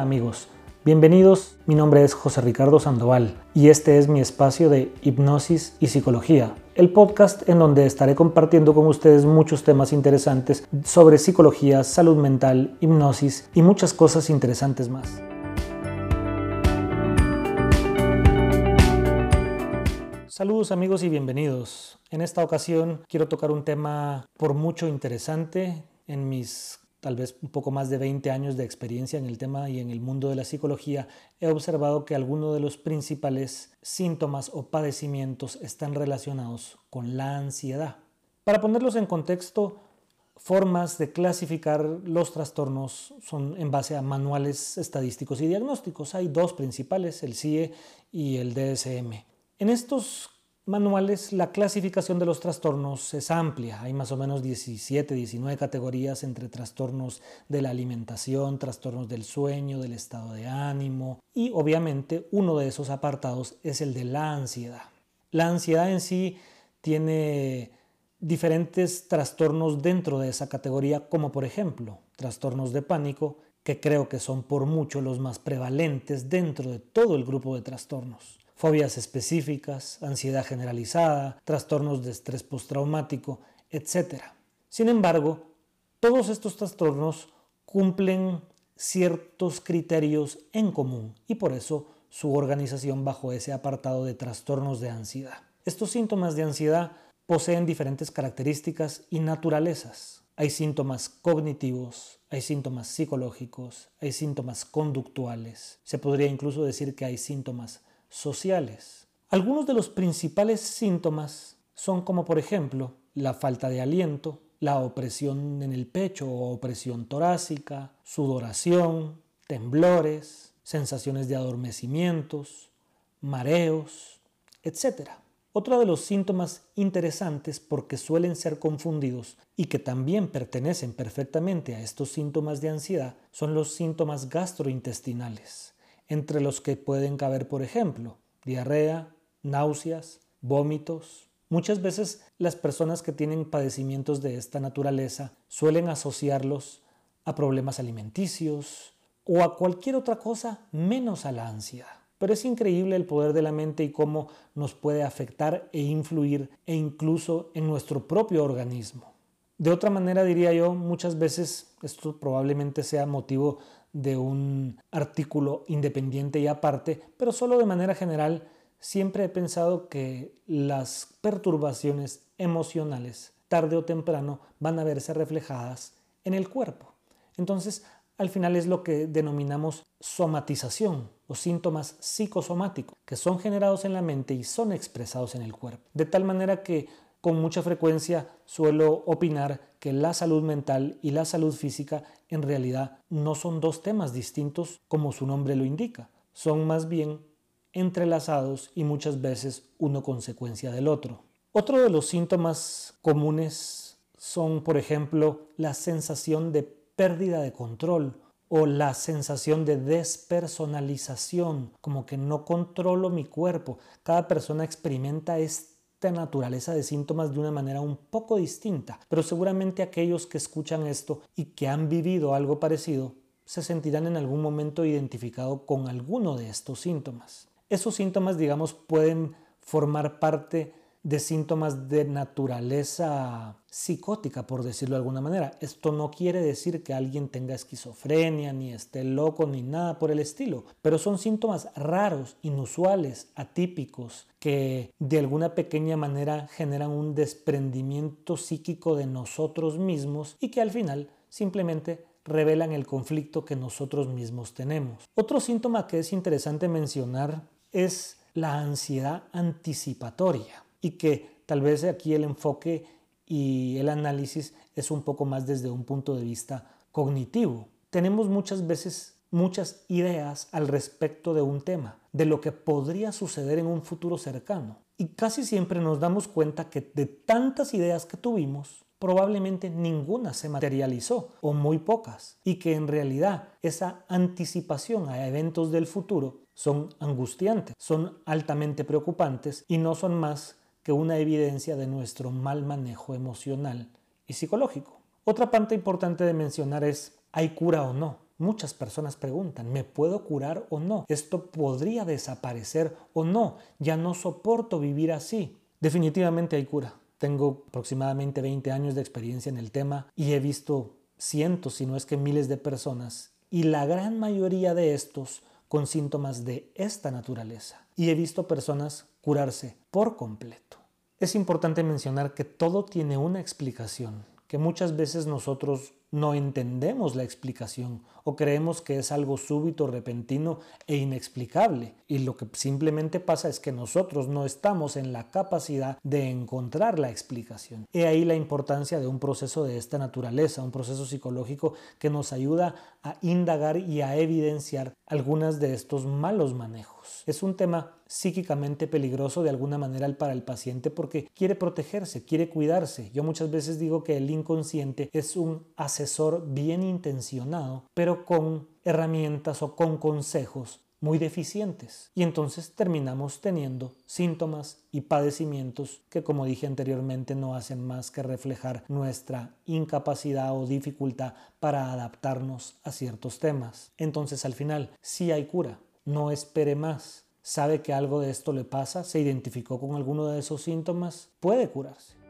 Amigos, bienvenidos. Mi nombre es José Ricardo Sandoval y este es mi espacio de hipnosis y psicología, el podcast en donde estaré compartiendo con ustedes muchos temas interesantes sobre psicología, salud mental, hipnosis y muchas cosas interesantes más. Saludos amigos y bienvenidos. En esta ocasión quiero tocar un tema por mucho interesante en mis tal vez un poco más de 20 años de experiencia en el tema y en el mundo de la psicología, he observado que algunos de los principales síntomas o padecimientos están relacionados con la ansiedad. Para ponerlos en contexto, formas de clasificar los trastornos son en base a manuales estadísticos y diagnósticos. Hay dos principales, el CIE y el DSM. En estos manuales la clasificación de los trastornos es amplia. Hay más o menos 17, 19 categorías entre trastornos de la alimentación, trastornos del sueño, del estado de ánimo y obviamente uno de esos apartados es el de la ansiedad. La ansiedad en sí tiene diferentes trastornos dentro de esa categoría como por ejemplo trastornos de pánico que creo que son por mucho los más prevalentes dentro de todo el grupo de trastornos fobias específicas, ansiedad generalizada, trastornos de estrés postraumático, etc. Sin embargo, todos estos trastornos cumplen ciertos criterios en común y por eso su organización bajo ese apartado de trastornos de ansiedad. Estos síntomas de ansiedad poseen diferentes características y naturalezas. Hay síntomas cognitivos, hay síntomas psicológicos, hay síntomas conductuales. Se podría incluso decir que hay síntomas sociales. Algunos de los principales síntomas son como por ejemplo la falta de aliento, la opresión en el pecho o opresión torácica, sudoración, temblores, sensaciones de adormecimientos, mareos, etc. Otro de los síntomas interesantes porque suelen ser confundidos y que también pertenecen perfectamente a estos síntomas de ansiedad son los síntomas gastrointestinales entre los que pueden caber, por ejemplo, diarrea, náuseas, vómitos. Muchas veces las personas que tienen padecimientos de esta naturaleza suelen asociarlos a problemas alimenticios o a cualquier otra cosa menos a la ansiedad. Pero es increíble el poder de la mente y cómo nos puede afectar e influir e incluso en nuestro propio organismo. De otra manera diría yo, muchas veces esto probablemente sea motivo de un artículo independiente y aparte, pero solo de manera general siempre he pensado que las perturbaciones emocionales tarde o temprano van a verse reflejadas en el cuerpo. Entonces, al final es lo que denominamos somatización o síntomas psicosomáticos, que son generados en la mente y son expresados en el cuerpo. De tal manera que con mucha frecuencia suelo opinar que la salud mental y la salud física en realidad no son dos temas distintos como su nombre lo indica, son más bien entrelazados y muchas veces uno consecuencia del otro. Otro de los síntomas comunes son, por ejemplo, la sensación de pérdida de control o la sensación de despersonalización, como que no controlo mi cuerpo. Cada persona experimenta este naturaleza de síntomas de una manera un poco distinta, pero seguramente aquellos que escuchan esto y que han vivido algo parecido se sentirán en algún momento identificados con alguno de estos síntomas. Esos síntomas, digamos, pueden formar parte de síntomas de naturaleza psicótica, por decirlo de alguna manera. Esto no quiere decir que alguien tenga esquizofrenia, ni esté loco, ni nada por el estilo, pero son síntomas raros, inusuales, atípicos, que de alguna pequeña manera generan un desprendimiento psíquico de nosotros mismos y que al final simplemente revelan el conflicto que nosotros mismos tenemos. Otro síntoma que es interesante mencionar es la ansiedad anticipatoria y que tal vez aquí el enfoque y el análisis es un poco más desde un punto de vista cognitivo. Tenemos muchas veces muchas ideas al respecto de un tema, de lo que podría suceder en un futuro cercano. Y casi siempre nos damos cuenta que de tantas ideas que tuvimos, probablemente ninguna se materializó o muy pocas y que en realidad esa anticipación a eventos del futuro son angustiantes, son altamente preocupantes y no son más que una evidencia de nuestro mal manejo emocional y psicológico. Otra parte importante de mencionar es, ¿hay cura o no? muchas personas preguntan, ¿me puedo curar o no? ¿Esto podría desaparecer o no? Ya no soporto vivir así. Definitivamente hay cura. Tengo aproximadamente 20 años de experiencia en el tema y he visto cientos, si no es que miles de personas, y la gran mayoría de estos con síntomas de esta naturaleza. Y he visto personas curarse por completo. Es importante mencionar que todo tiene una explicación, que muchas veces nosotros no entendemos la explicación o creemos que es algo súbito, repentino e inexplicable. Y lo que simplemente pasa es que nosotros no estamos en la capacidad de encontrar la explicación. He ahí la importancia de un proceso de esta naturaleza, un proceso psicológico que nos ayuda a indagar y a evidenciar algunas de estos malos manejos. Es un tema psíquicamente peligroso de alguna manera para el paciente porque quiere protegerse, quiere cuidarse. Yo muchas veces digo que el inconsciente es un asesor bien intencionado, pero con herramientas o con consejos muy deficientes. Y entonces terminamos teniendo síntomas y padecimientos que, como dije anteriormente, no hacen más que reflejar nuestra incapacidad o dificultad para adaptarnos a ciertos temas. Entonces, al final, sí hay cura. No espere más sabe que algo de esto le pasa, se identificó con alguno de esos síntomas, puede curarse.